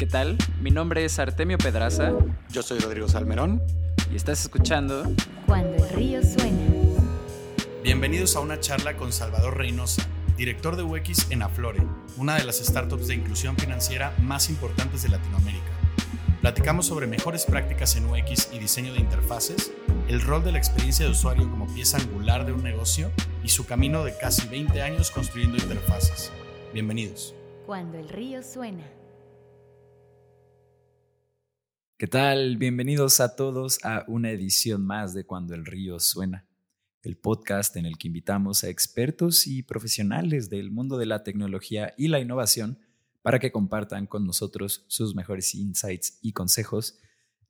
¿Qué tal? Mi nombre es Artemio Pedraza. Yo soy Rodrigo Salmerón. Y estás escuchando Cuando el río suena. Bienvenidos a una charla con Salvador Reynosa, director de UX en Aflore, una de las startups de inclusión financiera más importantes de Latinoamérica. Platicamos sobre mejores prácticas en UX y diseño de interfaces, el rol de la experiencia de usuario como pieza angular de un negocio y su camino de casi 20 años construyendo interfaces. Bienvenidos. Cuando el río suena. ¿Qué tal? Bienvenidos a todos a una edición más de Cuando el río suena, el podcast en el que invitamos a expertos y profesionales del mundo de la tecnología y la innovación para que compartan con nosotros sus mejores insights y consejos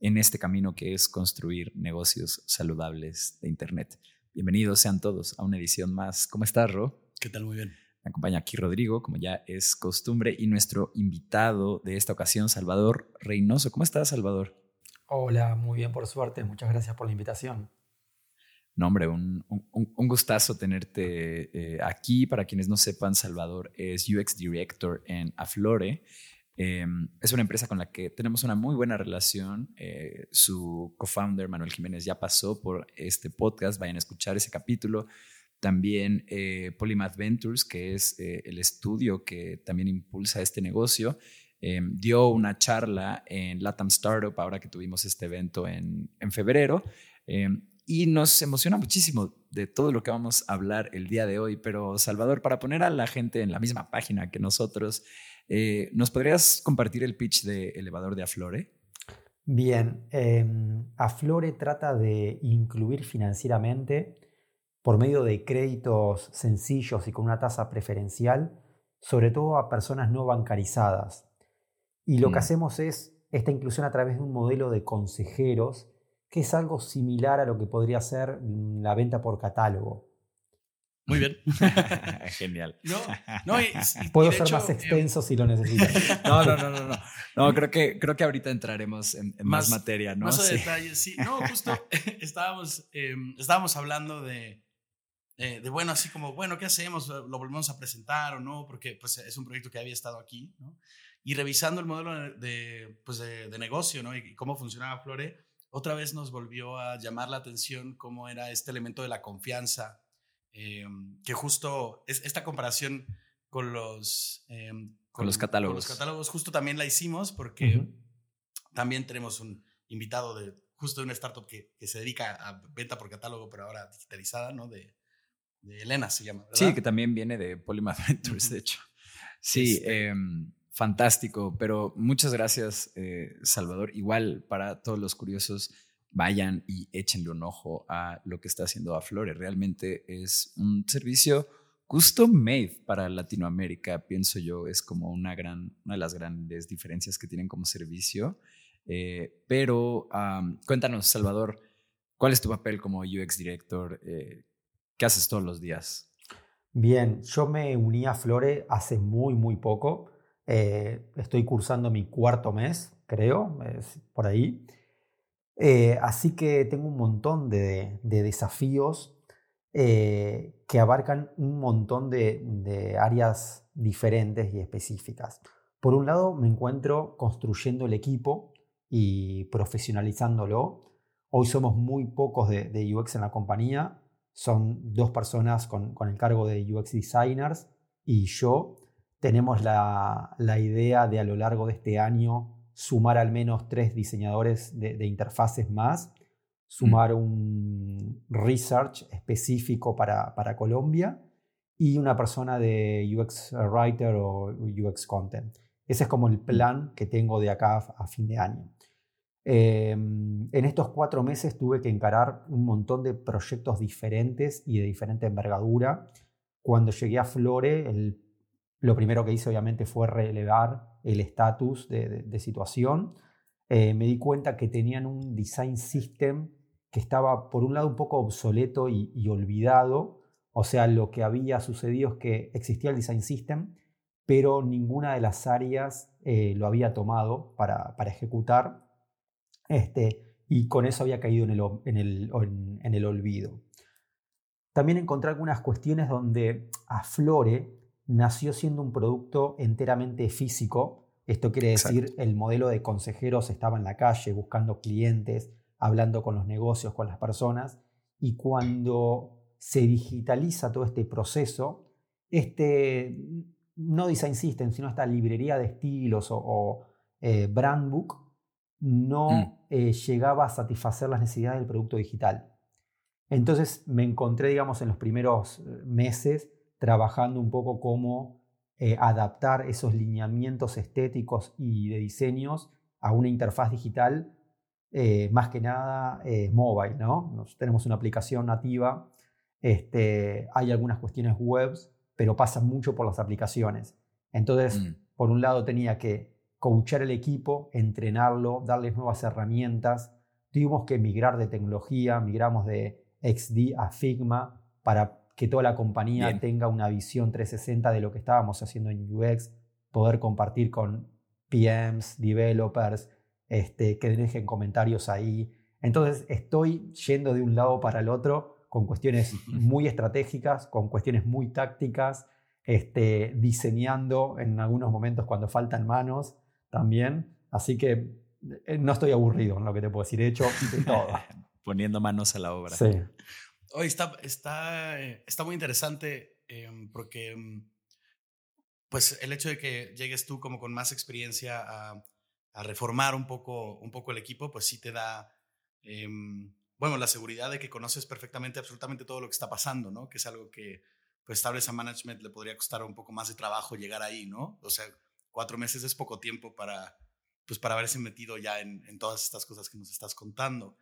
en este camino que es construir negocios saludables de Internet. Bienvenidos sean todos a una edición más. ¿Cómo estás, Ro? ¿Qué tal? Muy bien. Me acompaña aquí Rodrigo, como ya es costumbre, y nuestro invitado de esta ocasión, Salvador Reynoso. ¿Cómo estás, Salvador? Hola, muy bien, por suerte. Muchas gracias por la invitación. No, hombre, un, un, gustazo tenerte eh, aquí. Para quienes no sepan, Salvador es UX Director en Aflore. Em, es una empresa con la que tenemos una muy buena relación. Eh, su co-founder, Manuel Jiménez, ya pasó por este podcast. Vayan a escuchar ese capítulo. También eh, Polymath Ventures, que es eh, el estudio que también impulsa este negocio, em, dio una charla en Latam Startup, ahora que tuvimos este evento en, en febrero. Em, y nos emociona muchísimo de todo lo que vamos a hablar el día de hoy. Pero, Salvador, para poner a la gente en la misma página que nosotros, eh, ¿nos podrías compartir el pitch de Elevador de Aflore? Bien, em, Aflore trata de incluir financieramente por medio de créditos sencillos y con una tasa preferencial, sobre todo a personas no bancarizadas. Y lo que mm. hacemos es esta inclusión a través de un modelo de consejeros, que es algo similar a lo que podría ser la venta por catálogo. Muy bien. Genial. Puedo ser más extenso si lo necesitas. No, no, no, no, no. creo que, creo que ahorita entraremos en, más, materia, ¿no? Más detalles, sí. No, justo estábamos, em, estábamos hablando de, eh, de bueno, así como, bueno, ¿qué hacemos? ¿Lo volvemos a presentar o no? Porque pues, es un proyecto que había estado aquí, ¿no? Y revisando el modelo de, pues, de, negocio, ¿no? Y, cómo funcionaba Flore, otra vez nos volvió a llamar la atención cómo era este elemento de la confianza, eh, que justo es esta comparación con los, eh, con, los catálogos. los catálogos, justo también la hicimos porque también tenemos un invitado de justo de una startup que, que, se dedica a venta por catálogo, pero ahora digitalizada, ¿no? De, de Elena se llama. Sí, que también viene de Polymath Ventures, de hecho. Sí, este em, fantástico, pero muchas gracias, eh, Salvador. Igual para todos los curiosos, vayan y échenle un ojo a lo que está haciendo Aflore. Realmente es un servicio custom made para Latinoamérica, pienso yo, es como una, gran, una de las grandes diferencias que tienen como servicio. Eh, pero cuéntanos, Salvador, ¿cuál es tu papel como UX Director? Eh, ¿Qué haces todos los días? Bien, yo me uní a Flore hace muy, muy poco. Eh, estoy cursando mi cuarto mes, creo, por ahí. Eh, así que tengo un montón de, desafíos eh, que abarcan un montón de, áreas diferentes y específicas. Por un lado, me encuentro construyendo el equipo y profesionalizándolo. Hoy somos muy pocos de, de UX en la compañía son dos personas con, el cargo de UX designers y yo. Tenemos la, idea de a lo largo de este año sumar al menos tres diseñadores de, interfaces más, sumar mm. un research específico para, Colombia y una persona de UX Writer o UX Content. Ese es como el mm. plan que tengo de acá a fin de año. Em, en estos cuatro meses tuve que encarar un montón de proyectos diferentes y de diferente envergadura. Cuando llegué a Flore, lo primero que hice obviamente fue relevar el estatus de, situación. Eh, me di cuenta que tenían un design system que estaba por un lado un poco obsoleto y, olvidado. O sea, lo que había sucedido es que existía el design system, pero ninguna de las áreas eh, lo había tomado para, para ejecutar este, y con eso había caído en el, en el, en el olvido. También encontré algunas cuestiones donde Aflore nació siendo un producto enteramente físico, Esto quiere decir, el modelo de consejeros estaba en la calle buscando clientes, hablando con los negocios, con las personas, y cuando se digitaliza todo este proceso, este, no Design System, sino esta librería de estilos o, eh, brand book, no Mm. eh, llegaba a satisfacer las necesidades del producto digital. Entonces me encontré, digamos, en los primeros eh, meses trabajando un poco cómo eh, adaptar esos lineamientos estéticos y de diseños a una interfaz digital, eh, más que nada mobile, ¿no? Nos- tenemos una aplicación nativa, este, hay algunas cuestiones webs, pero pasan mucho por las aplicaciones. Entonces, Mm. por un lado tenía que coachar el equipo, entrenarlo, darles nuevas herramientas. Tuvimos que migrar de tecnología, migramos de XD a Figma para que toda la compañía Bien. tenga una visión 360 de lo que estábamos haciendo en UX, poder compartir con PMs, developers, este, que dejen comentarios ahí. Entonces estoy yendo de un lado para el otro con cuestiones muy estratégicas, con cuestiones muy tácticas, este, diseñando en algunos momentos cuando faltan manos también. Así que eh, no estoy aburrido en lo que te puedo decir. He hecho de todo. Poniendo manos a la obra. Sí. Hoy está, está, eh, está muy interesante em, porque, em, pues, el hecho de que llegues tú como con más experiencia a, a reformar un poco, un poco el equipo, pues sí te da, em, bueno, la seguridad de que conoces perfectamente absolutamente todo lo que está pasando, ¿no? Que es algo que, pues, tal vez a management le podría costar un poco más de trabajo llegar ahí, ¿no? O sea, cuatro meses es poco tiempo para, pues, para haberse metido ya en, en todas estas cosas que nos estás contando.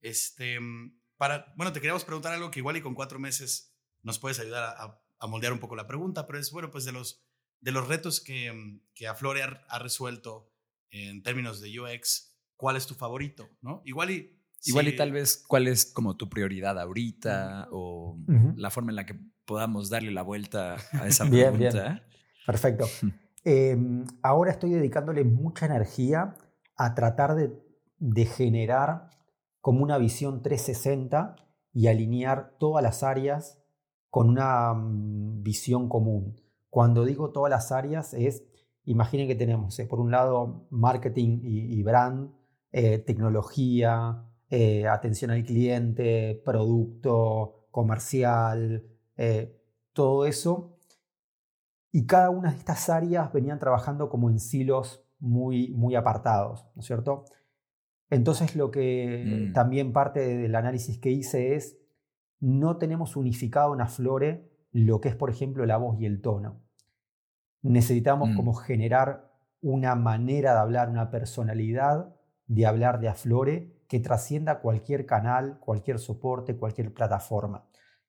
Este, mm, para, bueno, te queríamos preguntar algo que igual y con cuatro meses nos puedes ayudar a, a- a moldear un poco la pregunta, pero es, bueno, pues de los, de los retos que, mm, que Aflore ha, ha resuelto en términos de UX, ¿cuál es tu favorito? ¿no? Igual y... Igual si- y tal vez cuál es como tu prioridad ahorita o Ujú. la forma en la que podamos darle la vuelta a esa Bien, bien. pregunta. Perfecto. Eh, ahora estoy dedicándole mucha energía a tratar de, generar como una visión 360 y alinear todas las áreas con una mm, visión común. Cuando digo todas las áreas es, imaginen que tenemos eh, por un lado marketing y, brand, eh, tecnología, eh, atención al cliente, producto, comercial, todo eso y cada una de estas áreas venían trabajando como en silos muy, muy apartados, ¿no es cierto? Entonces lo que Mm. también parte del análisis que hice es, no tenemos unificado en Aflore lo que es, por ejemplo, la voz y el tono. Necesitamos Mm. como generar una manera de hablar, una personalidad de hablar de Aflore que trascienda cualquier canal, cualquier soporte, cualquier plataforma.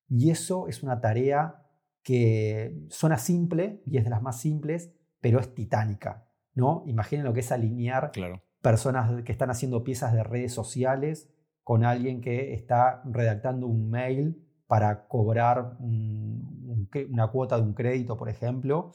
Y eso es una tarea que suena simple y es de las más simples, pero es titánica. ¿no? Imaginen lo que es alinear Claro. personas que están haciendo piezas de redes sociales con alguien que está redactando un mail para cobrar un- un cre- una cuota de un crédito, por ejemplo,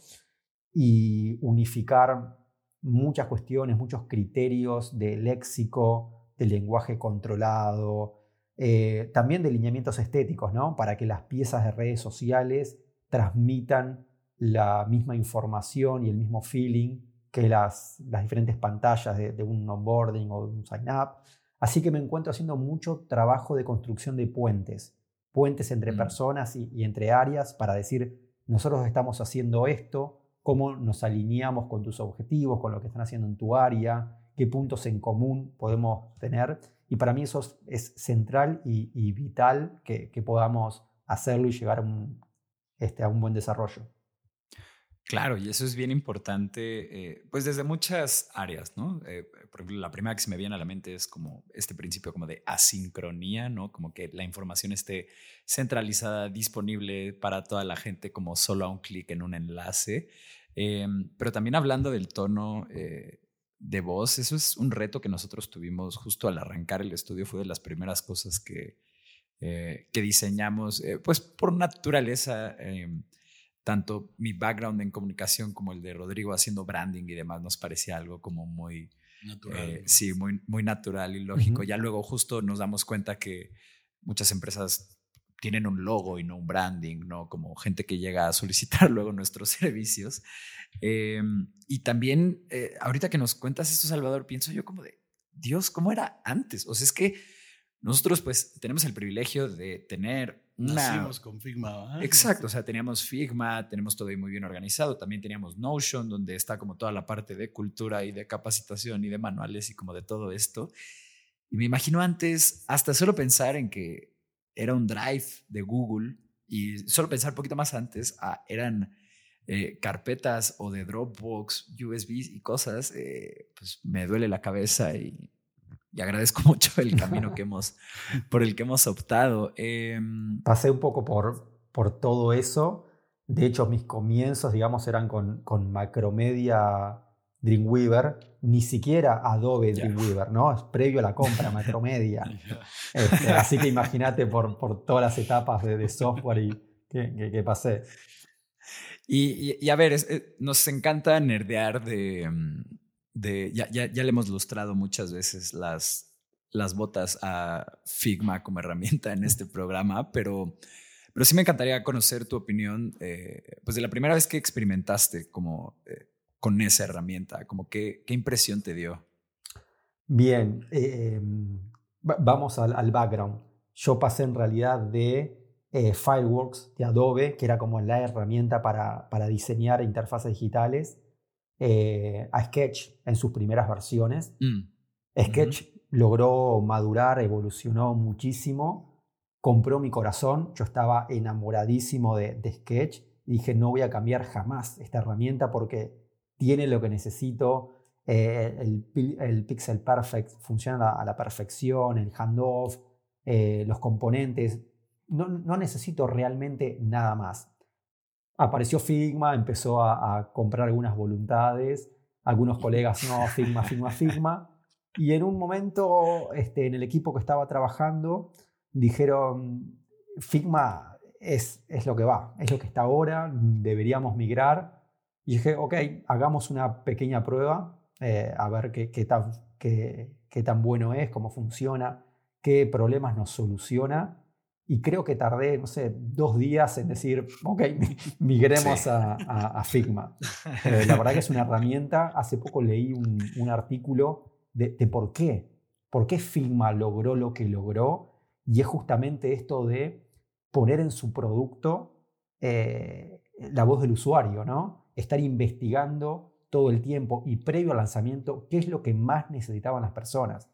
y unificar muchas cuestiones, muchos criterios de léxico, de lenguaje controlado, eh, también de lineamientos estéticos, ¿no? Para que las piezas de redes sociales transmitan la misma información y el mismo feeling que las, las diferentes pantallas de, de un onboarding o de un sign-up. Así que me encuentro haciendo mucho trabajo de construcción de puentes, puentes entre Mm. personas y, y entre áreas para decir, nosotros estamos haciendo esto, cómo nos alineamos con tus objetivos, con lo que están haciendo en tu área, qué puntos en común podemos tener. Y para mí eso es, central y, y vital que, que podamos hacerlo y llegar a un, este, a un buen desarrollo. Claro, y eso es bien importante, eh, pues desde muchas áreas, ¿no? Eh, por ejemplo, la primera que se me viene a la mente es como este principio como de asincronía, ¿no? Como que la información esté centralizada, disponible para toda la gente como solo a un clic en un enlace. Eh, pero también hablando del tono eh, de voz, eso es un reto que nosotros tuvimos justo al arrancar el estudio, fue de las primeras cosas que, eh, que diseñamos, eh, pues por naturaleza. eh, tanto mi background en comunicación como el de Rodrigo haciendo branding y demás nos parecía algo como muy, Natural. eh, ¿no? sí, muy, muy natural y lógico. Ya luego justo nos damos cuenta que muchas empresas tienen un logo y no un branding, ¿no? Como gente que llega a solicitar luego nuestros servicios. Y también, eh, ahorita que nos cuentas esto, Salvador, pienso yo como de, Dios, ¿cómo era antes? O sea, es que nosotros pues tenemos el privilegio de tener una... Nacimos con Figma. Exacto, o sea, teníamos Figma, tenemos todo ahí muy bien organizado, también teníamos Notion, donde está como toda la parte de cultura y de capacitación y de manuales y como de todo esto. Y me imagino antes, hasta solo pensar en que era un drive de Google y solo pensar un poquito más antes, ah, eran eh, carpetas o de Dropbox, USBs y cosas, eh, pues me duele la cabeza y, agradezco mucho el camino que hemos, por el que hemos optado. Em, Pasé un poco por, por todo eso. De hecho, mis comienzos, digamos, eran con, con Macromedia Dreamweaver, ni siquiera Adobe Dreamweaver, ¿no? Es previo a la compra, Macromedia. Este, así que imagínate por, por todas las etapas de, software y que, que pasé. Y, a ver, eh, nos encanta nerdear de... De ya, ya, ya, le hemos lustrado muchas veces las, las botas a Figma como herramienta en este programa, pero, pero sí me encantaría conocer tu opinión, eh, pues de la primera vez que experimentaste como eh, con esa herramienta, como qué, qué impresión te dio. Bien, em, vamos al, al background. Yo pasé en realidad de eh, Fireworks de Adobe, que era como la herramienta para, para diseñar interfaces digitales, eh, a Sketch en sus primeras versiones. Mm. Sketch logró madurar, evolucionó muchísimo, compró mi corazón, yo estaba enamoradísimo de, Sketch y dije no voy a cambiar jamás esta herramienta porque tiene lo que necesito, eh, el, Pixel Perfect funciona a la perfección, el handoff, los componentes, no, necesito realmente nada más. Apareció Figma, empezó a, comprar algunas voluntades, algunos colegas, no, Figma, Figma, Figma. Y en un momento, este, en el equipo que estaba trabajando, dijeron, Figma es, es lo que va, es lo que está ahora, deberíamos migrar. Y dije, ok, hagamos una pequeña prueba, eh, a ver qué, qué, tan, qué, qué tan bueno es, cómo funciona, qué problemas nos soluciona y creo que tardé, no sé, dos días en decir, ok, migremos a, Figma. Eh, la verdad que es una herramienta. Hace poco leí un, artículo de, por qué. ¿Por qué Figma logró lo que logró? Y es justamente esto de poner en su producto eh, la voz del usuario, ¿no? Estar investigando todo el tiempo y previo al lanzamiento qué es lo que más necesitaban las personas.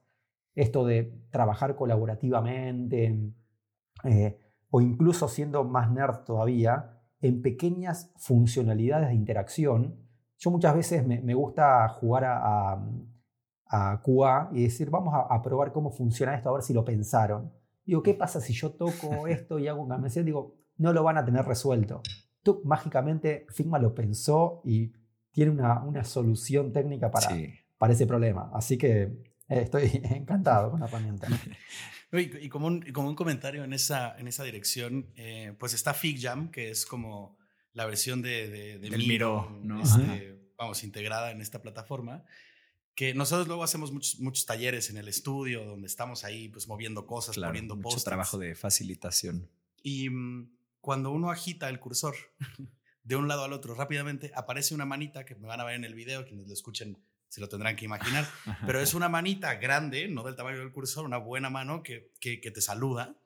Esto de trabajar colaborativamente, eh, o incluso siendo más nerd todavía, en pequeñas funcionalidades de interacción. Yo muchas veces me, gusta jugar a, a, QA y decir, vamos a, probar cómo funciona esto, a ver si lo pensaron. Digo, ¿qué pasa si yo toco esto y hago un cambio? Digo, no lo van a tener resuelto. Tú, mágicamente, Figma lo pensó y tiene una, una solución técnica para, para ese problema. Así que eh, estoy encantado con la herramienta. Y, como, un, como un comentario en esa, en esa dirección, eh, pues está FigJam, que es como la versión de, de, de Miro, ¿no? Este, vamos, integrada en esta plataforma, que nosotros luego hacemos muchos, muchos talleres en el estudio, donde estamos ahí pues moviendo cosas, poniendo mucho trabajo de facilitación. Y mm, cuando uno agita el cursor de un lado al otro rápidamente, aparece una manita que me van a ver en el video, quienes lo escuchen se lo tendrán que imaginar, pero es una manita grande, no del tamaño del cursor, una buena mano que, que, te saluda.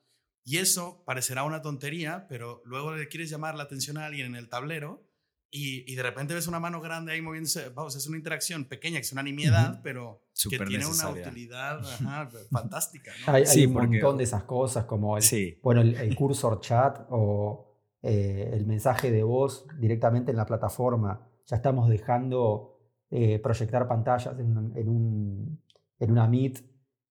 Y eso parecerá una tontería, pero luego le quieres llamar la atención a alguien en el tablero y, y de repente ves una mano grande ahí moviéndose. Vamos, es una interacción pequeña, que es una nimiedad, pero que tiene una utilidad fantástica. Hay, un montón de esas cosas como el, bueno, el, cursor chat o eh, el mensaje de voz directamente en la plataforma. Ya estamos dejando eh, proyectar pantallas en, un, en una Meet,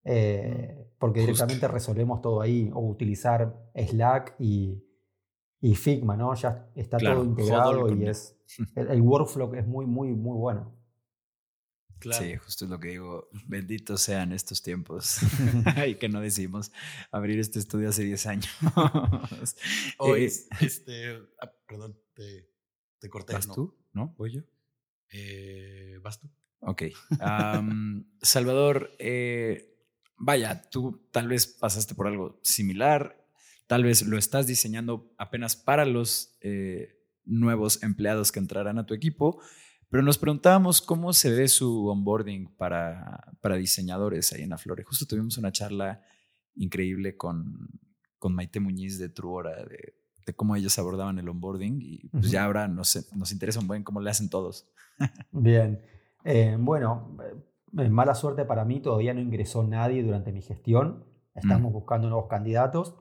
eh, porque directamente resolvemos todo ahí, o utilizar Slack y, y Figma, ¿no? Ya está todo integrado y es el, workflow es muy, muy, muy bueno. Sí, justo es lo que digo. Benditos sean estos tiempos. y que no decimos abrir este estudio hace 10 años. Hoy, eh, este, ah, perdón, te, te corté. ¿Vas tú? ¿No? ¿Voy yo? Eh, ¿Vas tú? Ok. Salvador, eh, vaya, tú tal vez pasaste por algo similar. tal vez lo estás diseñando apenas para los eh, nuevos empleados que entrarán a tu equipo, pero nos preguntábamos cómo se ve su onboarding para, para diseñadores ahí en Aflore. Justo tuvimos una charla increíble con, con Maite Muñiz de Truora, de, de cómo ellos abordaban el onboarding y pues ya ahora nos, nos interesa un buen cómo le hacen todos. Bien, eh, bueno, eh, mala suerte para mí, todavía no ingresó nadie durante mi gestión, estamos buscando nuevos candidatos,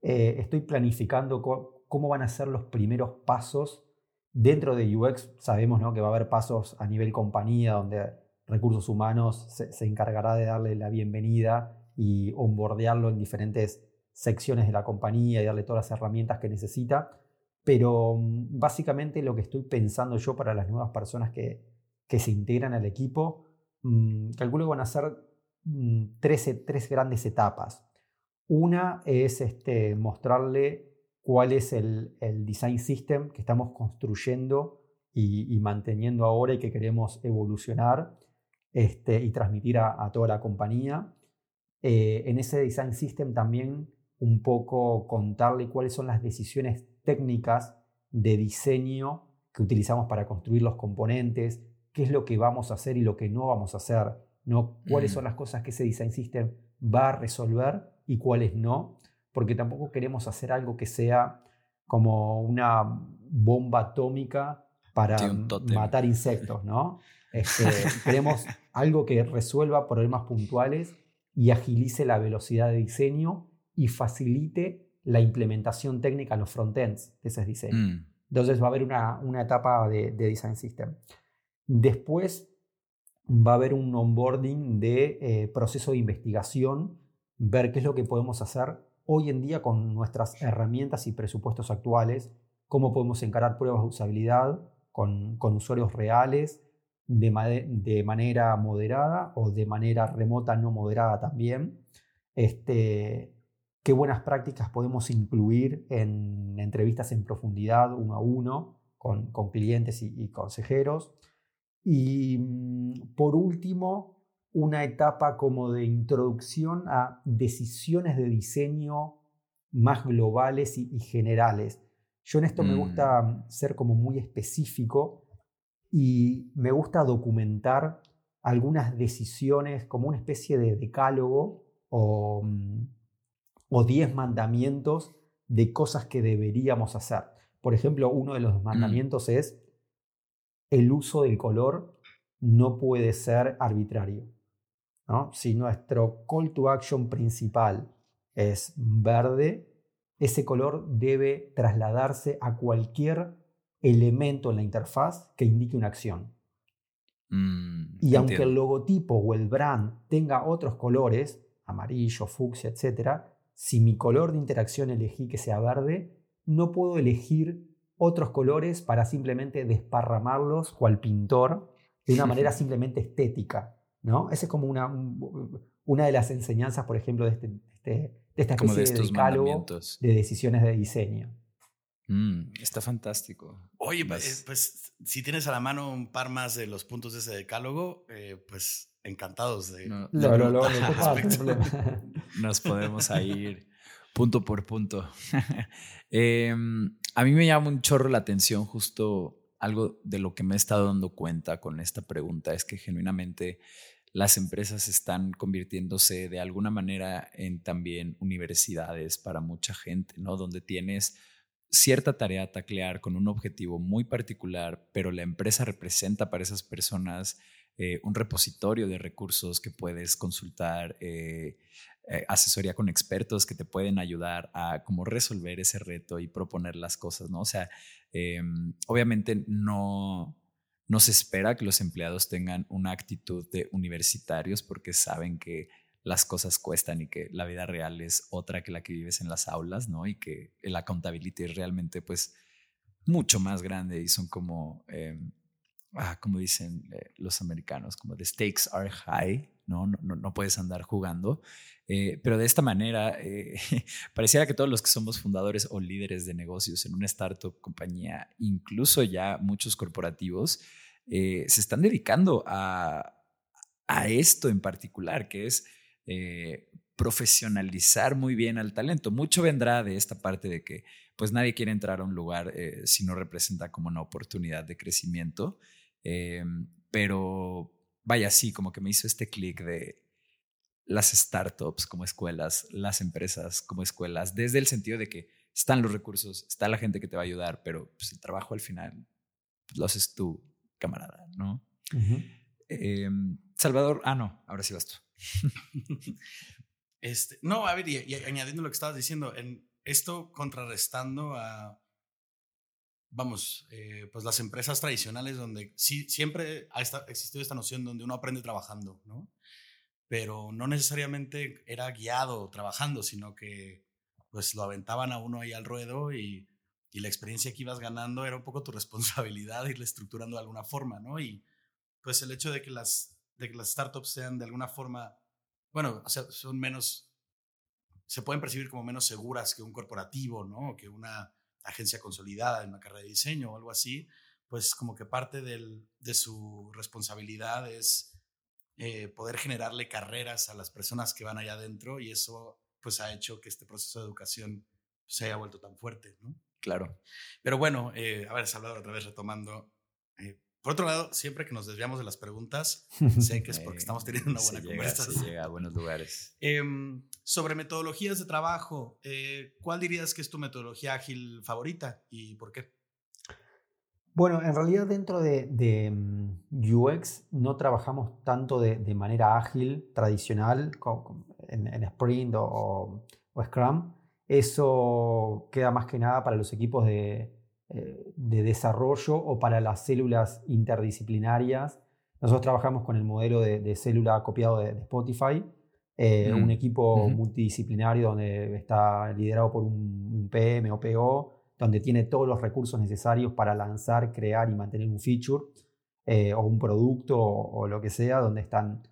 eh, estoy planificando cómo van a ser los primeros pasos dentro de UX, sabemos ¿no? que va a haber pasos a nivel compañía donde recursos humanos se, se encargará de darle la bienvenida y onboardearlo en diferentes secciones de la compañía y darle todas las herramientas que necesita. Pero mm, básicamente lo que estoy pensando yo para las nuevas personas que, que se integran al equipo, mm, calculo que van a ser mm, tres, tres, grandes etapas. Una es este, mostrarle cuál es el, el, design system que estamos construyendo y, manteniendo ahora y que queremos evolucionar este, y transmitir a, a toda la compañía. Eh, en ese design system también un poco contarle cuáles son las decisiones técnicas de diseño que utilizamos para construir los componentes, qué es lo que vamos a hacer y lo que no vamos a hacer, ¿no? cuáles son mm. las cosas que ese design system va a resolver y cuáles no, porque tampoco queremos hacer algo que sea como una bomba atómica para matar insectos, ¿no? Este, queremos algo que resuelva problemas puntuales y agilice la velocidad de diseño y facilite la implementación técnica en los frontends de ese diseño. Mm. Entonces va a haber una, una etapa de, design system. Después va a haber un onboarding de eh, proceso de investigación, ver qué es lo que podemos hacer hoy en día con nuestras herramientas y presupuestos actuales, cómo podemos encarar pruebas de usabilidad con, con usuarios reales de, de, manera moderada o de manera remota no moderada también. Este, qué buenas prácticas podemos incluir en entrevistas en profundidad uno a uno con, clientes y, consejeros. Y mm, por último, una etapa como de introducción a decisiones de diseño más globales y, generales. Yo en esto me gusta mm. ser como muy específico y me gusta documentar algunas decisiones como una especie de decálogo o mm, o 10 mandamientos de cosas que deberíamos hacer. Por ejemplo, uno de los mm. mandamientos es el uso del color no puede ser arbitrario. ¿no? Si nuestro call to action principal es verde, ese color debe trasladarse a cualquier elemento en la interfaz que indique una acción. Mm, y aunque el logotipo o el brand tenga otros colores, amarillo, fucsia, etc., si mi color de interacción elegí que sea verde, no puedo elegir otros colores para simplemente desparramarlos cual pintor de una manera simplemente estética. ¿no? Esa es como una, una de las enseñanzas, por ejemplo, de, este, este de esta especie de, de decálogo de decisiones de diseño. Mm, está fantástico. Oye, pues, pues, si tienes a la mano un par más de los puntos de ese decálogo, eh, pues encantados de... Nos podemos ir punto por punto. Em, a mí me llama un chorro la atención justo algo de lo que me he estado dando cuenta con esta pregunta es que genuinamente las empresas están convirtiéndose de alguna manera en también universidades para mucha gente, ¿no? Donde tienes cierta tarea a taclear con un objetivo muy particular, pero la empresa representa para esas personas eh, un repositorio de recursos que puedes consultar, eh, eh, asesoría con expertos que te pueden ayudar a cómo resolver ese reto y proponer las cosas, ¿no? O sea, em, obviamente no, no se espera que los empleados tengan una actitud de universitarios porque saben que las cosas cuestan y que la vida real es otra que la que vives en las aulas, ¿no? Y que el accountability es realmente, pues, mucho más grande y son como em, ah, como dicen eh, los americanos, como the stakes are high, no, no, no puedes andar jugando. Eh, pero de esta manera, eh, pareciera que todos los que somos fundadores o líderes de negocios en una startup, compañía, incluso ya muchos corporativos, se están dedicando a, a, esto en particular, que es profesionalizar muy bien al talento. Mucho vendrá de esta parte de que pues nadie quiere entrar a un lugar si no representa como una oportunidad de crecimiento. Eh, pero vaya, sí, como que me hizo este clic de las startups como escuelas, las empresas como escuelas, desde el sentido de que están los recursos, está la gente que te va a ayudar, pero pues, el trabajo al final pues, lo haces tú, camarada, ¿no? Em, Salvador, ah, no, ahora sí vas tú. este, no, a ver, y, añadiendo lo que estabas diciendo, en esto contrarrestando a, vamos, eh, pues las empresas tradicionales donde sí, siempre ha existido esta noción donde uno aprende trabajando, ¿no? Pero no necesariamente era guiado trabajando, sino que pues lo aventaban a uno ahí al ruedo y, y la experiencia que ibas ganando era un poco tu responsabilidad irle estructurando de alguna forma, ¿no? Y pues el hecho de que las, de que las startups sean de alguna forma, bueno, o sea, son menos, se pueden percibir como menos seguras que un corporativo, ¿no? Que una agencia consolidada en una carrera de diseño o algo así, pues como que parte del, de su responsabilidad es eh, poder generarle carreras a las personas que van allá adentro y eso pues ha hecho que este proceso de educación se haya vuelto tan fuerte, ¿no? Claro. Pero bueno, eh, a ver, Salvador, otra vez retomando. Eh, por otro lado, siempre que nos desviamos de las preguntas, sé que es porque estamos teniendo una buena conversación. Se llega a buenos lugares. Em, sobre metodologías de trabajo, eh, ¿cuál dirías que es tu metodología ágil favorita y por qué? Bueno, en realidad dentro de, mm, UX no trabajamos tanto de, manera ágil, tradicional, en, Sprint o, Scrum. Eso queda más que nada para los equipos de, eh, desarrollo o para las células interdisciplinarias. Nosotros trabajamos con el modelo de, célula copiado de, Spotify, eh, un equipo multidisciplinario donde está liderado por un, un PM o PO donde tiene todos los recursos necesarios para lanzar, crear y mantener un feature eh, o un producto o, lo que sea, donde están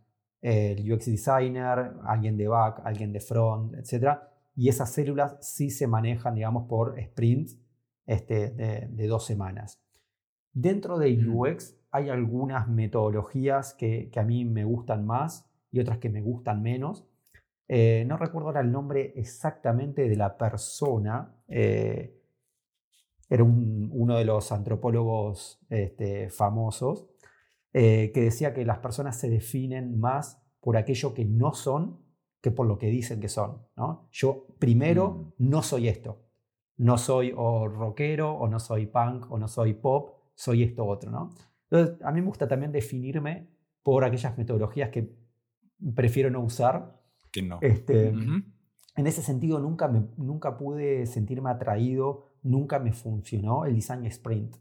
eh, el UX designer, alguien de back, alguien de front, etc. Y esas células sí se manejan, digamos, por sprints este, de, dos semanas. Dentro de UX hay algunas metodologías que, a mí me gustan más y otras que me gustan menos. Eh, no recuerdo ahora el nombre exactamente de la persona, era uno de los antropólogos este, famosos, eh, que decía que las personas se definen más por aquello que no son que por lo que dicen que son. ¿no? Yo primero mm. no soy esto. No soy o rockero, o no soy punk, o no soy pop, soy esto otro. ¿no? Entonces, a mí me gusta también definirme por aquellas metodologías que prefiero no usar. Que no. Este, En ese sentido, nunca, me, nunca pude sentirme atraído nunca me funcionó el diseño sprint.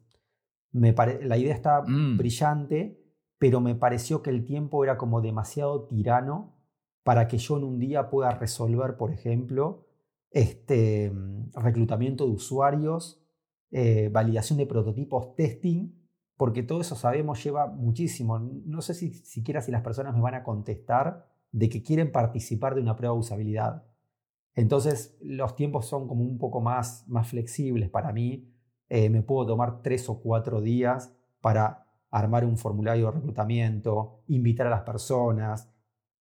Me la idea está mm. brillante, pero me pareció que el tiempo era como demasiado tirano para que yo en un día pueda resolver, por ejemplo, este, reclutamiento de usuarios, eh, validación de prototipos, testing, porque todo eso sabemos lleva muchísimo. No sé si siquiera si las personas me van a contestar de que quieren participar de una prueba de usabilidad. Entonces los tiempos son como un poco más, más flexibles para mí. Eh, me puedo tomar tres o cuatro días para armar un formulario de reclutamiento, invitar a las personas,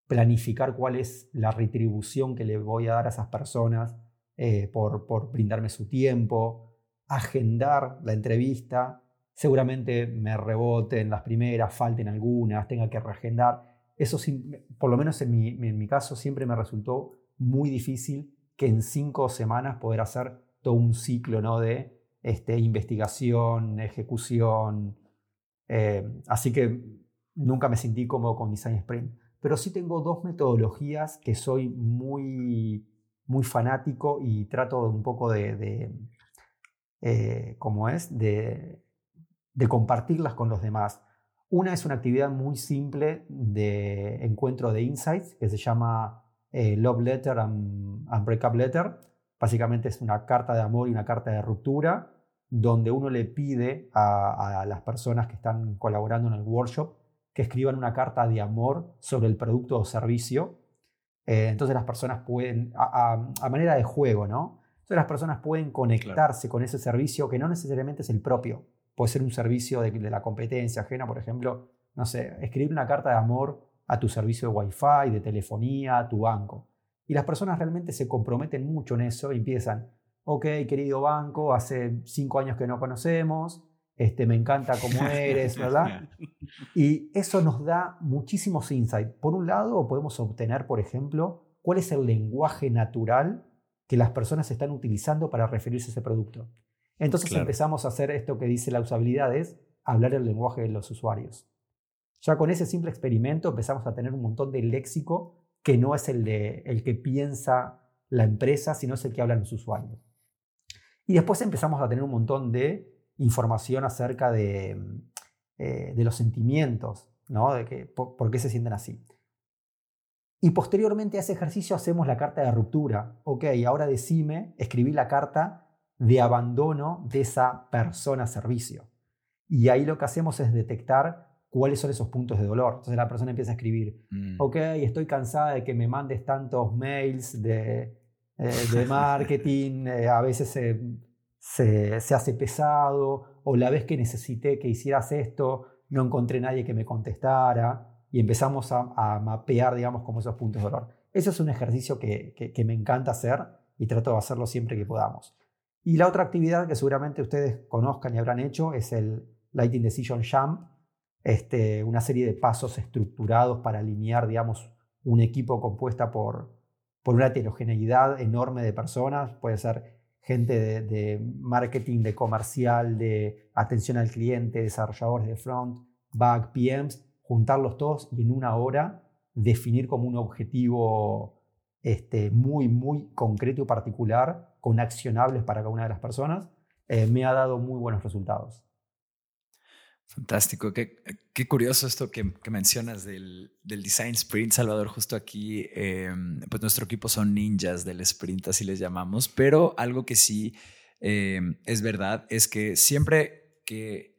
planificar cuál es la retribución que le voy a dar a esas personas eh, por, por brindarme su tiempo, agendar la entrevista. Seguramente me reboten las primeras, falten algunas, tenga que reagendar. Eso, por lo menos en mi, en mi caso, siempre me resultó muy difícil que en cinco semanas poder hacer todo un ciclo ¿no? de este, investigación, ejecución. Eh, así que nunca me sentí cómodo con Design Sprint. Pero sí tengo dos metodologías que soy muy, muy fanático y trato un poco de, de eh, es, de, de compartirlas con los demás. Una es una actividad muy simple de encuentro de insights que se llama eh, love Letter and, Breakup Letter. Básicamente es una carta de amor y una carta de ruptura, donde uno le pide a, las personas que están colaborando en el workshop que escriban una carta de amor sobre el producto o servicio. Eh, entonces las personas pueden, a, manera de juego, ¿no? Entonces las personas pueden conectarse con ese servicio que no necesariamente es el propio. Puede ser un servicio de, de la competencia ajena, por ejemplo, no sé, escribir una carta de amor a tu servicio de Wi-Fi, de telefonía, a tu banco. Y las personas realmente se comprometen mucho en eso y empiezan, ok, querido banco, hace cinco años que no conocemos, este, me encanta cómo eres, ¿verdad? Y eso nos da muchísimos insights. Por un lado, podemos obtener, por ejemplo, cuál es el lenguaje natural que las personas están utilizando para referirse a ese producto. Entonces empezamos a hacer esto que dice la usabilidad, es hablar el lenguaje de los usuarios. Ya con ese simple experimento empezamos a tener un montón de léxico que no es el, de, el que piensa la empresa, sino es el que hablan los usuarios. Y después empezamos a tener un montón de información acerca de, eh, de los sentimientos, ¿no? de que, por, qué se sienten así. Y posteriormente a ese ejercicio hacemos la carta de ruptura. Ok, ahora decime, escribí la carta de abandono de esa persona servicio. Y ahí lo que hacemos es detectar cuáles son esos puntos de dolor. Entonces la persona empieza a escribir, mm. ok, estoy cansada de que me mandes tantos mails de, eh, de marketing, eh, a veces se, hace pesado, o la vez que necesité que hicieras esto, no encontré nadie que me contestara, y empezamos a, mapear, digamos, como esos puntos de dolor. Ese es un ejercicio que, que, me encanta hacer y trato de hacerlo siempre que podamos. Y la otra actividad que seguramente ustedes conozcan y habrán hecho es el Lighting Decision Jump, este, una serie de pasos estructurados para alinear, digamos, un equipo compuesta por, por una heterogeneidad enorme de personas. Puede ser gente de, marketing, de comercial, de atención al cliente, desarrolladores de front, back, PMs, juntarlos todos y en una hora definir como un objetivo este, muy, muy concreto y particular, con accionables para cada una de las personas, eh, me ha dado muy buenos resultados. Fantástico, qué, qué curioso esto que, que mencionas del, del, Design Sprint, Salvador. Justo aquí, em, pues nuestro equipo son ninjas del sprint, así les llamamos, pero algo que sí em, es verdad es que siempre que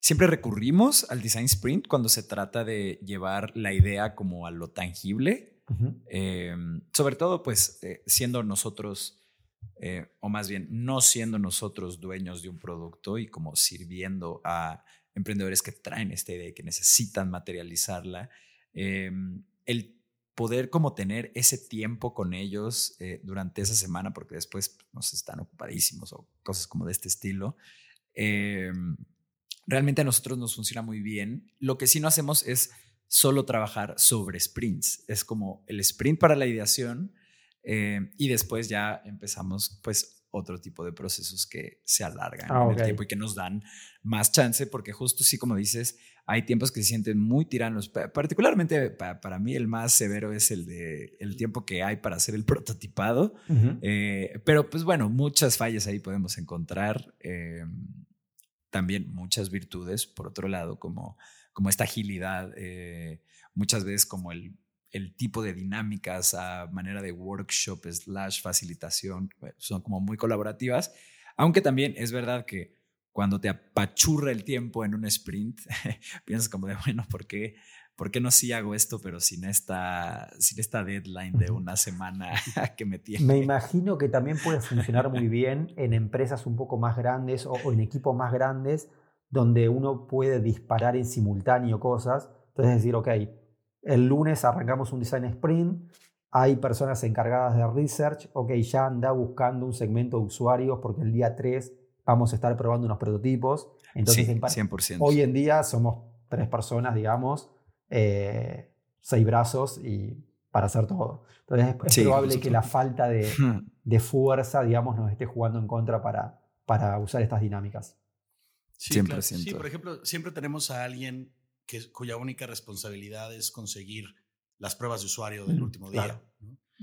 siempre recurrimos al Design Sprint cuando se trata de llevar la idea como a lo tangible, em, sobre todo pues eh, siendo nosotros eh, o más bien no siendo nosotros dueños de un producto y como sirviendo a emprendedores que traen esta idea y que necesitan materializarla, em, el poder como tener ese tiempo con ellos eh, durante esa semana, porque después nos están ocupadísimos o cosas como de este estilo, em, realmente a nosotros nos funciona muy bien. Lo que sí no hacemos es solo trabajar sobre sprints. Es como el sprint para la ideación em, y después ya empezamos pues otro tipo de procesos que se alargan ah, en el tiempo y que nos dan más chance, porque justo sí, como dices, hay tiempos que se sienten muy tiranos. Particularmente para, mí el más severo es el de el tiempo que hay para hacer el prototipado. Eh, pero pues bueno, muchas fallas ahí podemos encontrar. Eh, también muchas virtudes, por otro lado, como, como esta agilidad, eh, muchas veces como el el tipo de dinámicas a manera de workshop slash facilitación son como muy colaborativas, aunque también es verdad que cuando te apachurra el tiempo en un sprint, piensas como de, bueno, ¿por qué, ¿por qué no sí hago esto, pero sin esta, sin esta deadline de una semana que me tiene? Me imagino que también puede funcionar muy bien en empresas un poco más grandes o, o en equipos más grandes, donde uno puede disparar en simultáneo cosas. Entonces decir, ok, el lunes arrancamos un design sprint, hay personas encargadas de research, ok, ya anda buscando un segmento de usuarios porque el día 3 vamos a estar probando unos prototipos. Entonces, sí, 100%. hoy en día somos tres personas, digamos, eh, seis brazos y para hacer todo. Entonces es, probable que la falta de, de, fuerza, digamos, nos esté jugando en contra para, para usar estas dinámicas. Sí, 100%. sí, por ejemplo, siempre tenemos a alguien cuya única responsabilidad es conseguir las pruebas de usuario del último día.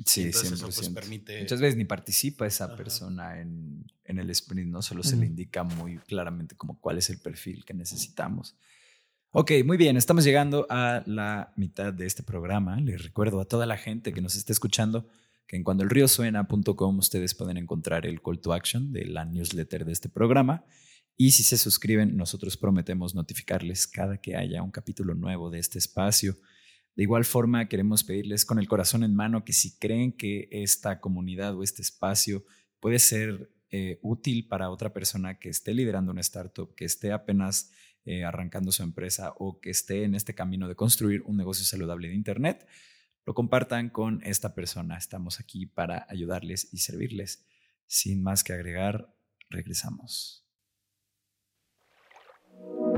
Sí, Entonces Eso, pues, permite... Muchas veces ni participa esa persona en, en, el sprint, ¿no? Solo se le indica muy claramente como cuál es el perfil que necesitamos. Ok, muy bien, estamos llegando a la mitad de este programa. Les recuerdo a toda la gente que nos está escuchando que en cuandoelriosuena.com ustedes pueden encontrar el call to action de la newsletter de este programa y si se suscriben, nosotros prometemos notificarles cada que haya un capítulo nuevo de este espacio. De igual forma, queremos pedirles con el corazón en mano que si creen que esta comunidad o este espacio puede ser eh, útil para otra persona que esté liderando una startup, que esté apenas eh, arrancando su empresa o que esté en este camino de construir un negocio saludable de Internet, lo compartan con esta persona. Estamos aquí para ayudarles y servirles. Sin más que agregar, regresamos.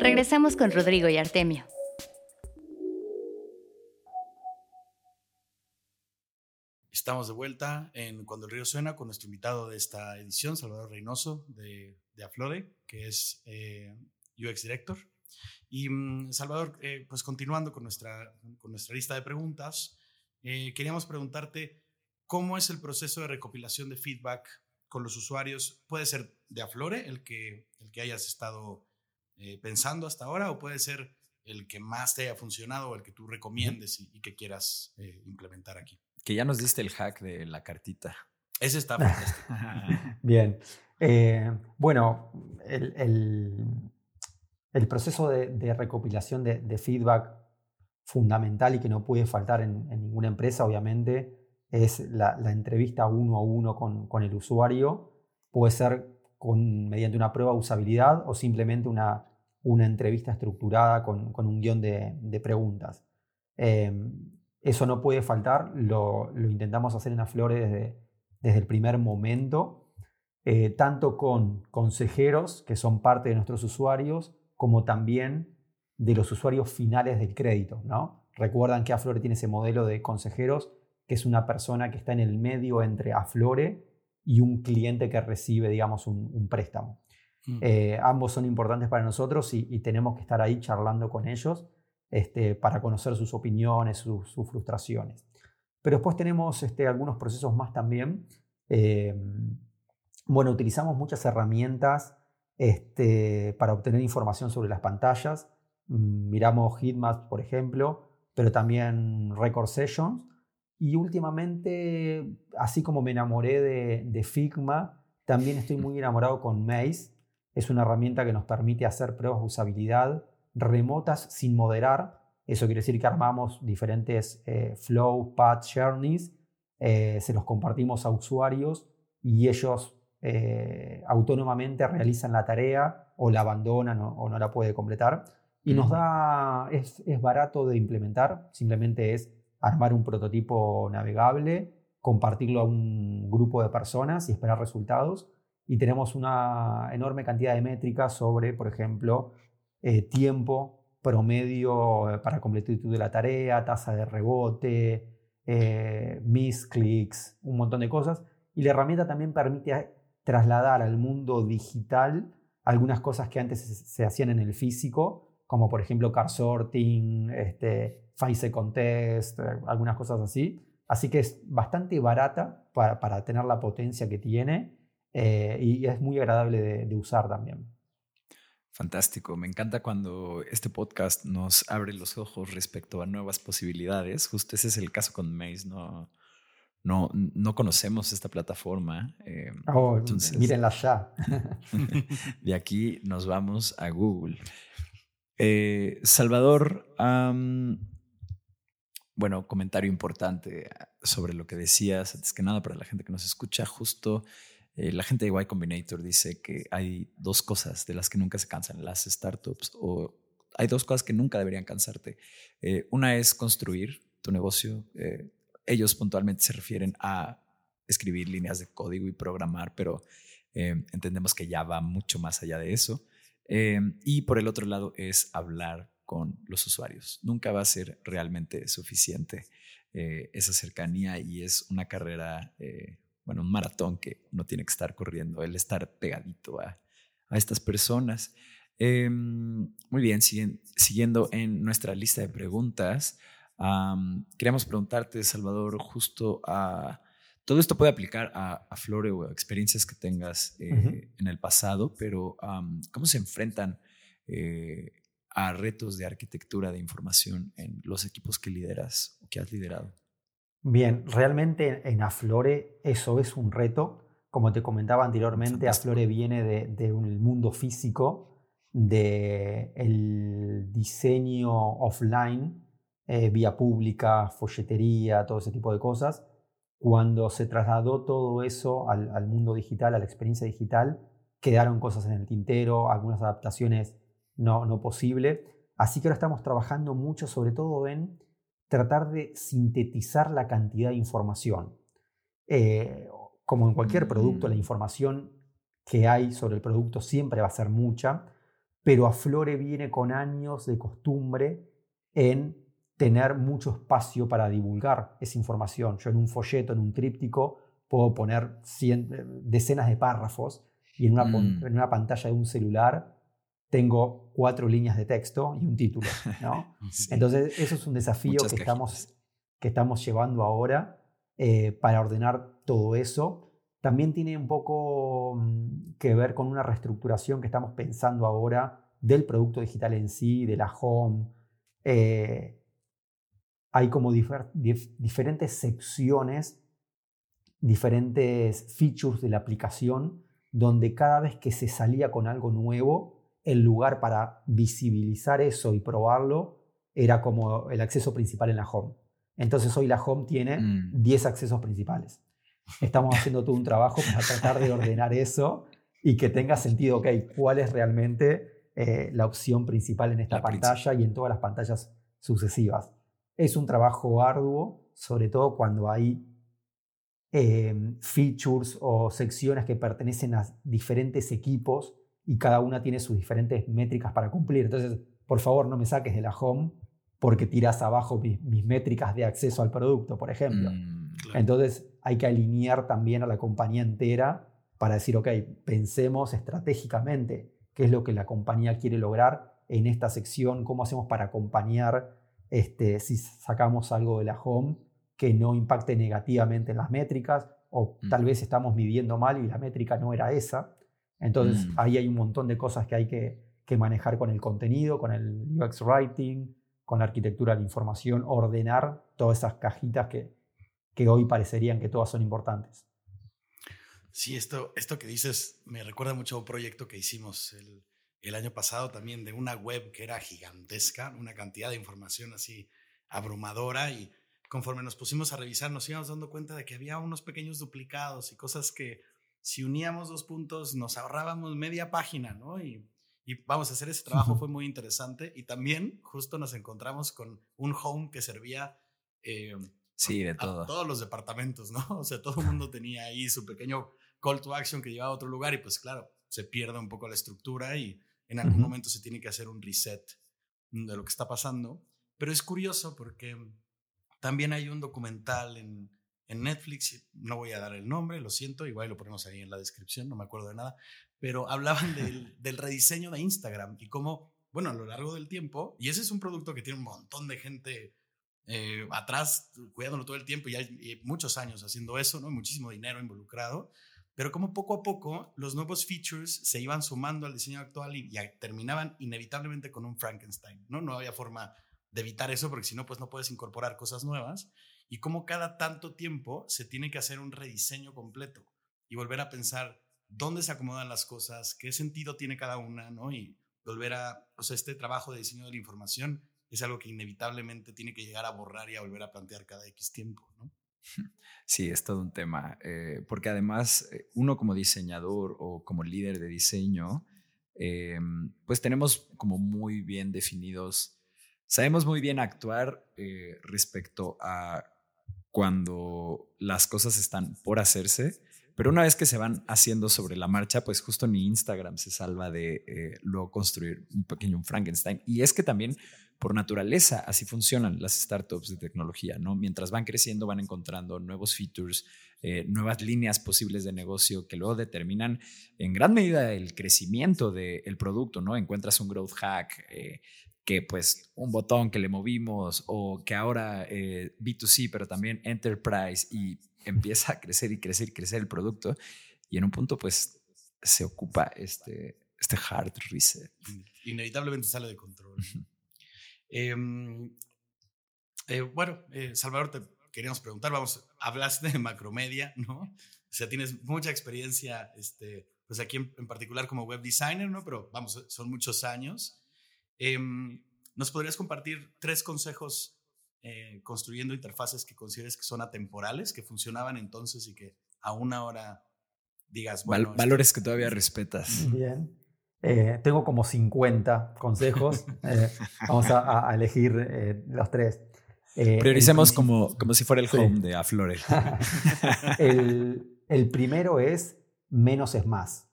Regresamos con Rodrigo y Artemio. Estamos de vuelta en Cuando el río suena con nuestro invitado de esta edición, Salvador Reynoso de, de Aflore, que es eh, UX Director. Y mm, Salvador, eh, pues continuando con nuestra, con nuestra lista de preguntas, eh, queríamos preguntarte cómo es el proceso de recopilación de feedback con los usuarios. Puede ser de Aflore, el que, el que hayas estado pensando hasta ahora, o puede ser el que más te haya funcionado o el que tú recomiendes y, y que quieras implementar aquí. Que ya nos diste el hack de la cartita. Ese está fantástico. Bien. Eh, bueno, el, el, el proceso de, de recopilación de, de, feedback fundamental y que no puede faltar en, en ninguna empresa, obviamente, es la, la, entrevista uno a uno con, con, el usuario. Puede ser con, mediante una prueba de usabilidad o simplemente una, una entrevista estructurada con, con un guion de, preguntas. Eh, eso no puede faltar, lo, lo intentamos hacer en Aflore desde, desde el primer momento, eh, tanto con consejeros, que son parte de nuestros usuarios, como también de los usuarios finales del crédito. ¿no? Recuerdan que Aflore tiene ese modelo de consejeros, que es una persona que está en el medio entre Aflore y un cliente que recibe, digamos, un préstamo. Eh, ambos son importantes para nosotros y, y tenemos que estar ahí charlando con ellos este, para conocer sus opiniones, sus, sus frustraciones. Pero después tenemos este, algunos procesos más también. Eh, bueno, utilizamos muchas herramientas este, para obtener información sobre las pantallas. Mm, miramos Heatmaps, por ejemplo, pero también Record Sessions. Y últimamente, así como me enamoré de, de Figma, también estoy muy enamorado con Maze. Es una herramienta que nos permite hacer pruebas de usabilidad remotas sin moderar. Eso quiere decir que armamos diferentes eh, flow, path, journeys, eh, se los compartimos a usuarios y ellos eh, autónomamente realizan la tarea o la abandonan o, o no la puede completar. Y nos da, es, es, barato de implementar, simplemente es armar un prototipo navegable, compartirlo a un grupo de personas y esperar resultados. Y tenemos una enorme cantidad de métricas sobre, por ejemplo, eh, tiempo promedio eh, para completitud de la tarea, tasa de rebote, eh, misclicks, un montón de cosas. Y la herramienta también permite trasladar al mundo digital algunas cosas que antes se, hacían en el físico, como por ejemplo car sorting, este, face contest, eh, algunas cosas así. Así que es bastante barata para tener la potencia que tiene eh, y es muy agradable de, de usar también. Fantástico, me encanta cuando este podcast nos abre los ojos respecto a nuevas posibilidades. Justo ese es el caso con Maze, no, no, no conocemos esta plataforma. Eh, oh, entonces, mírenla ya. de aquí nos vamos a Google. Eh, Salvador, um, bueno, comentario importante sobre lo que decías, antes que nada para la gente que nos escucha, justo eh, la gente de Y Combinator dice que hay dos cosas de las que nunca se cansan las startups o hay dos cosas que nunca deberían cansarte. Eh, una es construir tu negocio. Eh, ellos puntualmente se refieren a escribir líneas de código y programar, pero entendemos que ya va mucho más allá de eso. Y por el otro lado es hablar con los usuarios. Nunca va a ser realmente suficiente esa cercanía y es una carrera bueno, un maratón que no tiene que estar corriendo, el estar pegadito a, a estas personas. Eh, muy bien, siguen, siguiendo en nuestra lista de preguntas, um, queríamos preguntarte, Salvador, justo a... Todo esto puede aplicar a, a Flore o a experiencias que tengas eh, uh -huh. en el pasado, pero um, ¿cómo se enfrentan eh, a retos de arquitectura de información en los equipos que lideras o que has liderado? Bien, realmente en Aflore eso es un reto. Como te comentaba anteriormente, Aflore viene del de, un mundo físico, del diseño offline, eh, vía pública, folletería, todo ese tipo de cosas. Cuando se trasladó todo eso al, al mundo digital, a la experiencia digital, quedaron cosas en el tintero, algunas adaptaciones no, no posible. Así que ahora estamos trabajando mucho, sobre todo en tratar de sintetizar la cantidad de información. Eh, como en cualquier producto, la mm. información que hay sobre el producto siempre va a ser mucha, pero Aflore viene con años de costumbre en tener mucho espacio para divulgar esa información. Yo en un folleto, en un tríptico, puedo poner decenas de párrafos y en una, mm. en una pantalla de un celular tengo cuatro líneas de texto y un título. ¿no? Entonces, eso es un desafío que estamos, que estamos llevando ahora eh, para ordenar todo eso. También tiene un poco mm, que ver con una reestructuración que estamos pensando ahora del producto digital en sí, de la home. Eh, hay como diferentes secciones, diferentes features de la aplicación, donde cada vez que se salía con algo nuevo, el lugar para visibilizar eso y probarlo era como el acceso principal en la home. Entonces hoy la home tiene 10 mm. accesos principales. Estamos haciendo todo un trabajo para tratar de ordenar eso y que tenga sentido, ok, cuál es realmente eh, la opción principal en esta pantalla y en todas las pantallas sucesivas. Es un trabajo arduo, sobre todo cuando hay eh, features o secciones que pertenecen a diferentes equipos y cada una tiene sus diferentes métricas para cumplir. Entonces, por favor, no me saques de la home porque tiras abajo mis, métricas de acceso al producto, por ejemplo. Mm, Entonces, hay que alinear también a la compañía entera para decir, ok, pensemos estratégicamente qué es lo que la compañía quiere lograr en esta sección, cómo hacemos para acompañar este, si sacamos algo de la home que no impacte negativamente en las métricas, o tal vez estamos midiendo mal y la métrica no era esa. Entonces mm. ahí hay un montón de cosas que hay que, manejar con el contenido, con el UX Writing, con la arquitectura de la información, ordenar todas esas cajitas que, que hoy parecerían que todas son importantes. Sí, esto, esto que dices me recuerda mucho a un proyecto que hicimos el, el año pasado también de una web que era gigantesca, una cantidad de información así abrumadora y conforme nos pusimos a revisar nos íbamos dando cuenta de que había unos pequeños duplicados y cosas que si uníamos dos puntos, nos ahorrábamos media página, ¿no? Y, vamos a hacer ese trabajo, fue muy interesante. Y también justo nos encontramos con un home que servía eh, sí, de todo. a todos los departamentos, ¿no? O sea, todo el mundo tenía ahí su pequeño call to action que llevaba a otro lugar y pues claro, se pierde un poco la estructura y en algún momento se tiene que hacer un reset de lo que está pasando. Pero es curioso porque también hay un documental en, en Netflix, no voy a dar el nombre, lo siento, igual lo ponemos ahí en la descripción, no me acuerdo de nada, pero hablaban del, rediseño de Instagram y cómo, bueno, a lo largo del tiempo, y ese es un producto que tiene un montón de gente eh, atrás cuidándolo todo el tiempo y hay muchos años haciendo eso, ¿no? Muchísimo dinero involucrado, pero como poco a poco los nuevos features se iban sumando al diseño actual y, y terminaban inevitablemente con un Frankenstein, ¿no? No había forma de evitar eso porque si no, pues no puedes incorporar cosas nuevas y cómo cada tanto tiempo se tiene que hacer un rediseño completo y volver a pensar dónde se acomodan las cosas, qué sentido tiene cada una, ¿no? Y volver a, o sea, este trabajo de diseño de la información es algo que inevitablemente tiene que llegar a borrar y a volver a plantear cada X tiempo, ¿no? Sí, es todo un tema, eh, porque además eh, uno como diseñador o como líder de diseño, em, pues tenemos como muy bien definidos, sabemos muy bien actuar eh, respecto a cuando las cosas están por hacerse, pero una vez que se van haciendo sobre la marcha, pues justo ni Instagram se salva de eh, luego construir un pequeño Frankenstein. Y es que también por naturaleza así funcionan las startups de tecnología, ¿no? Mientras van creciendo van encontrando nuevos features, eh, nuevas líneas posibles de negocio que luego determinan en gran medida el crecimiento del producto, ¿no? Encuentras un growth hack, eh, que pues un botón que le movimos o que ahora eh, B2C, pero también Enterprise y empieza a crecer y crecer y crecer el producto y en un punto pues se ocupa este, este hard reset. Inevitablemente sale de control. Em, eh, bueno, eh, Salvador, te, queríamos preguntar, vamos, hablaste de macromedia, ¿no? O sea, tienes mucha experiencia, este, pues aquí en, particular como web designer, ¿no? Pero vamos, son muchos años. Em, ¿Nos podrías compartir tres consejos eh, construyendo interfaces que consideres que son atemporales, que funcionaban entonces y que aún ahora digas, bueno... valores que todavía respetas. Bien. Eh, tengo como 50 consejos. Eh, vamos a, elegir los tres. Prioricemos como, como si fuera el home de Aflore. el, el, primero es menos es más.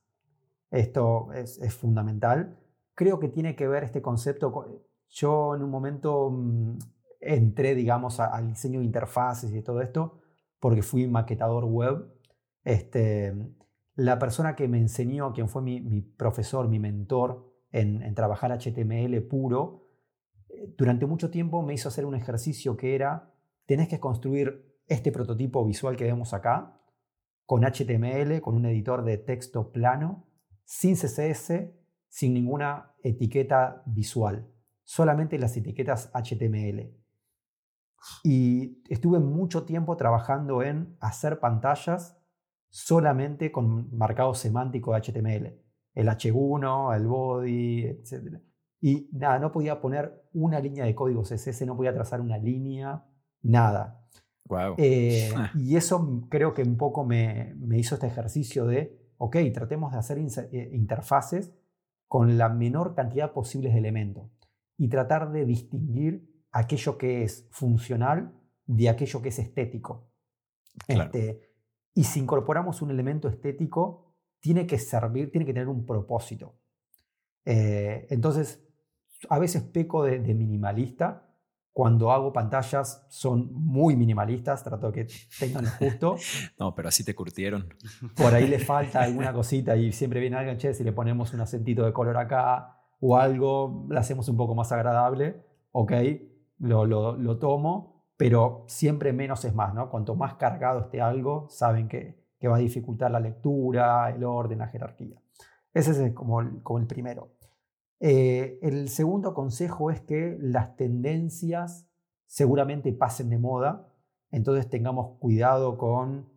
Esto es, es, fundamental. Creo que tiene que ver este concepto. Yo en un momento mm, entré, digamos, al diseño de interfaces y todo esto porque fui maquetador web. Este, la persona que me enseñó, quien fue mi, profesor, mi mentor en, trabajar HTML puro, eh, durante mucho tiempo me hizo hacer un ejercicio que era, tenés que construir este prototipo visual que vemos acá, con HTML, con un editor de texto plano, sin CSS, sin ninguna etiqueta visual, solamente las etiquetas HTML. Y estuve mucho tiempo trabajando en hacer pantallas solamente con marcado semántico de HTML. El H1, el body, etc. Y nada, no podía poner una línea de código CSS, no podía trazar una línea, nada. Wow. Eh, y eso creo que un poco me, me, hizo este ejercicio de, ok, tratemos de hacer eh, interfaces con la menor cantidad posible de elementos y tratar de distinguir aquello que es funcional de aquello que es estético. Este, y si incorporamos un elemento estético, tiene que servir, tiene que tener un propósito. Eh, entonces, a veces peco de, minimalista. Cuando hago pantallas son muy minimalistas, trato que tengan lo justo. no, pero así te curtieron. Por ahí le falta alguna cosita y siempre viene alguien, che, si le ponemos un acentito de color acá o algo, la hacemos un poco más agradable, ok, lo, tomo, pero siempre menos es más, ¿no? Cuanto más cargado esté algo, saben que, va a dificultar la lectura, el orden, la jerarquía. Ese es como el, como el primero. Eh, el segundo consejo es que las tendencias seguramente pasen de moda, entonces tengamos cuidado con,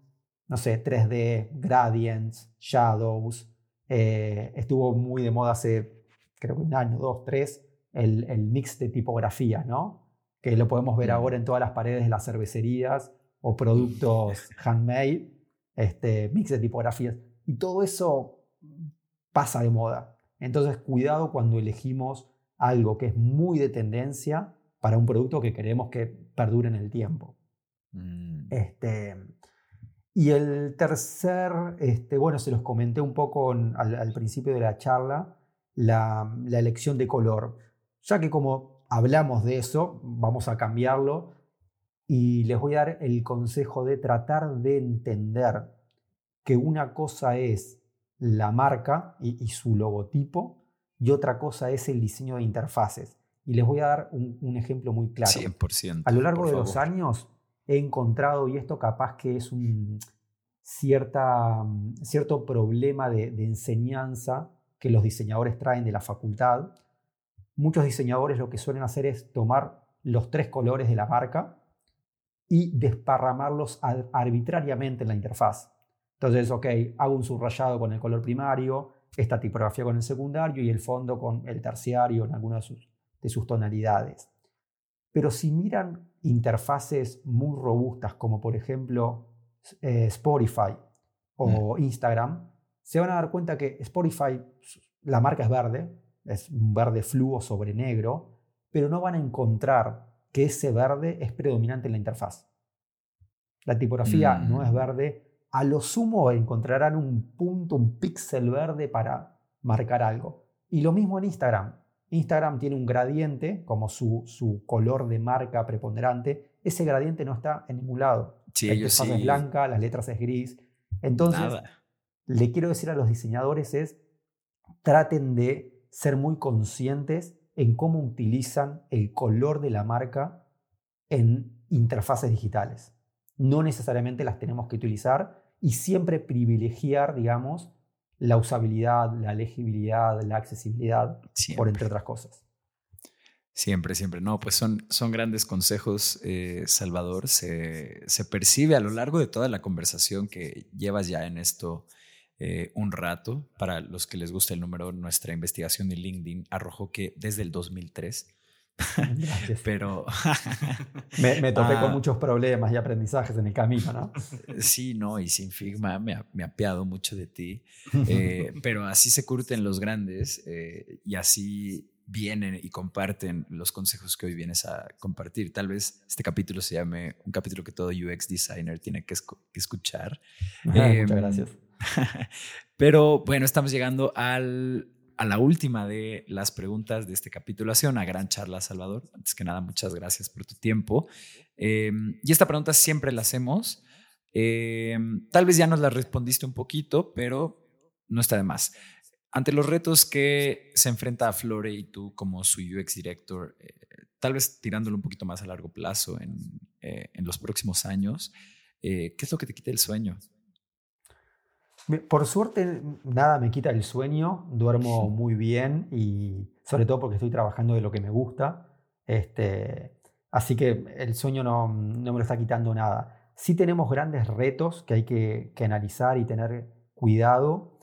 no sé, 3D, gradients, shadows. Eh, estuvo muy de moda hace, creo que un año, dos, tres, el, el mix de tipografías, ¿no? que lo podemos ver ahora en todas las paredes de las cervecerías o productos handmade, este, mix de tipografías. Y todo eso pasa de moda. Entonces, cuidado cuando elegimos algo que es muy de tendencia para un producto que queremos que perdure en el tiempo. Mm. Este, y el tercer, este, bueno, se los comenté un poco al, principio de la charla, la, la elección de color. Ya que como hablamos de eso, vamos a cambiarlo y les voy a dar el consejo de tratar de entender que una cosa es la marca y, su logotipo y otra cosa es el diseño de interfaces. Y les voy a dar un, ejemplo muy claro. 100%. A lo largo de los años he encontrado, y esto capaz que es un cierta, cierto problema de, de enseñanza que los diseñadores traen de la facultad, muchos diseñadores lo que suelen hacer es tomar los tres colores de la marca y desparramarlos arbitrariamente en la interfaz. Entonces, ok, hago un subrayado con el color primario, esta tipografía con el secundario y el fondo con el terciario en alguna de sus, tonalidades. Pero si miran interfaces muy robustas, como por ejemplo eh, Spotify o mm. Instagram, se van a dar cuenta que Spotify, la marca es verde, es un verde fluo sobre negro, pero no van a encontrar que ese verde es predominante en la interfaz. La tipografía no es mm. verde, a lo sumo encontrarán un punto, un píxel verde para marcar algo. Y lo mismo en Instagram. Instagram tiene un gradiente como su, su color de marca preponderante. Ese gradiente no está en ningún lado. la interfaz es blanca, las letras es gris. Entonces, le quiero decir a los diseñadores es, traten de ser muy conscientes en cómo utilizan el color de la marca en interfaces digitales. No necesariamente las tenemos que utilizar y siempre privilegiar, digamos, la usabilidad, la legibilidad, la accesibilidad, por entre otras cosas. Siempre, siempre. No, pues son, son grandes consejos, eh, Salvador. Se, se, percibe a lo largo de toda la conversación que llevas ya en esto eh, un rato. Para los que les gusta el número, nuestra investigación de LinkedIn arrojó que desde el 2003. Pero me, me, topé con ah. muchos problemas y aprendizajes en el camino, ¿no? Sí, no, y sin Figma me ha, me apiado mucho de ti. Eh, pero así se curten los grandes y así vienen y comparten los consejos que hoy vienes a compartir. Tal vez este capítulo se llame un capítulo que todo UX designer tiene que, escuchar. Muchas em, gracias. Pero bueno, estamos llegando al, a la última de las preguntas de este sido una gran charla, Salvador. Antes que nada, muchas gracias por tu tiempo. Em, y esta pregunta siempre la hacemos. Em, tal vez ya nos la respondiste un poquito, pero no está de más. Ante los retos que se enfrenta a Flore y tú como su UX director, eh, tal vez tirándolo un poquito más a largo plazo en, eh, en los próximos años, eh, ¿qué es lo que te quita el sueño? Por suerte, nada me quita el sueño, duermo muy bien y sobre todo porque estoy trabajando de lo que me gusta. Este, así que el sueño no, no me lo está quitando nada. Sí tenemos grandes retos que hay que, que analizar y tener cuidado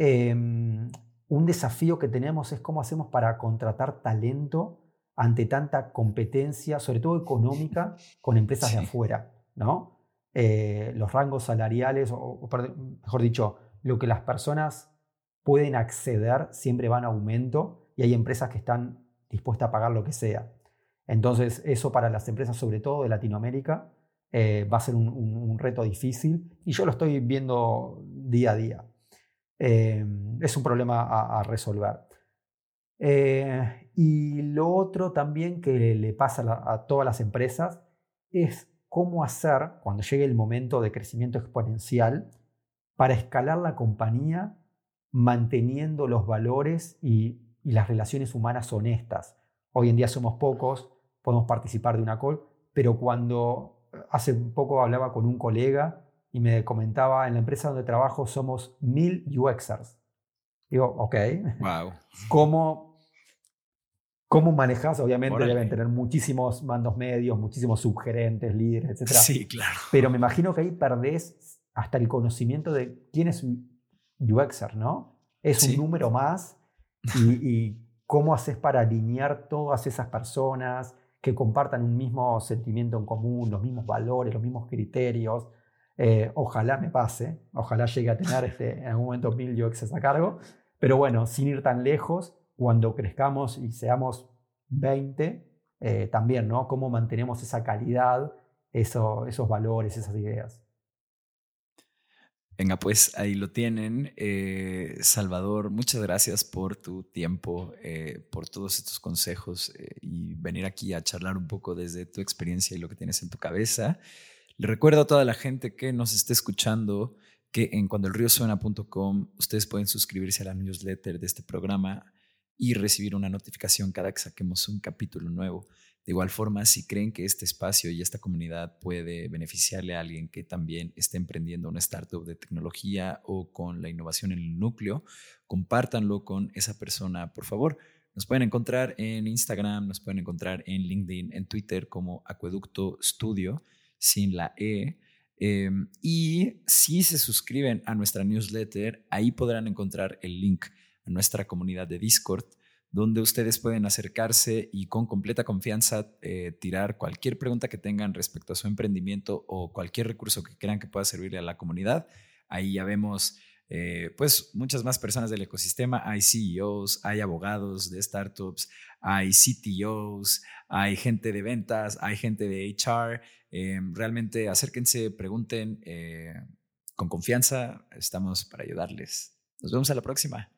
Em, un desafío que tenemos es cómo hacemos para contratar talento ante tanta competencia, sobre todo económica, con empresas de afuera, ¿no? Eh, los rangos salariales, o, mejor dicho, lo que las personas pueden acceder siempre van a aumento y hay empresas que están dispuestas a pagar lo que sea. Entonces, eso para las empresas, sobre todo de Latinoamérica, eh, va a ser un, reto difícil y yo lo estoy viendo día a día. Eh, es un problema a, resolver. Y lo otro también que le pasa a, todas las empresas es cómo hacer cuando llegue el momento de crecimiento exponencial para escalar la compañía manteniendo los valores y, las relaciones humanas honestas. Hoy en día somos pocos, podemos participar de una call, pero cuando hace poco hablaba con un colega y me comentaba, en la empresa donde trabajo somos mil UXers. Digo, ok. Wow. ¿Cómo, cómo manejas? Obviamente deben tener muchísimos mandos medios, muchísimos subgerentes, líderes, etc. Sí, claro. Pero me imagino que ahí perdés hasta el conocimiento de quién es un UXer, ¿no? Es un número más y, y cómo haces para alinear todas esas personas que compartan un mismo sentimiento en común, los mismos valores, los mismos criterios, eh, ojalá me pase, ojalá llegue a tener este, en algún momento mil UXs a cargo, pero bueno, sin ir tan lejos, cuando crezcamos y seamos 20, eh, también, ¿no? Cómo mantenemos esa calidad, esos valores, esas ideas. Venga, pues ahí lo tienen. Eh, Salvador, muchas gracias por tu tiempo, por todos estos consejos y venir aquí a charlar un poco desde tu experiencia y lo que tienes en tu cabeza. Le recuerdo a toda la gente que nos esté escuchando que en cuandoelriosuena.com ustedes pueden suscribirse a la newsletter de este programa y recibir una notificación cada que saquemos un capítulo nuevo. De igual forma, si creen que este espacio y esta comunidad puede beneficiarle a alguien que también esté emprendiendo una startup de tecnología o con la innovación en el núcleo, compártanlo con esa persona, por favor. Nos pueden encontrar en Instagram, nos pueden encontrar en LinkedIn, en Twitter como Acueducto Studio sin la E. Em, y si se suscriben a nuestra newsletter, ahí podrán encontrar el link nuestra comunidad de Discord, donde ustedes pueden acercarse y con completa confianza eh, tirar cualquier pregunta que tengan respecto a su emprendimiento o cualquier recurso que crean que pueda servirle a la comunidad. Ahí ya vemos eh, pues muchas más personas del ecosistema. Hay CEOs, hay abogados de startups, hay CTOs, hay gente de ventas, hay gente de HR. Eh, realmente acérquense, pregunten con confianza. Estamos para ayudarles. Nos vemos a la próxima.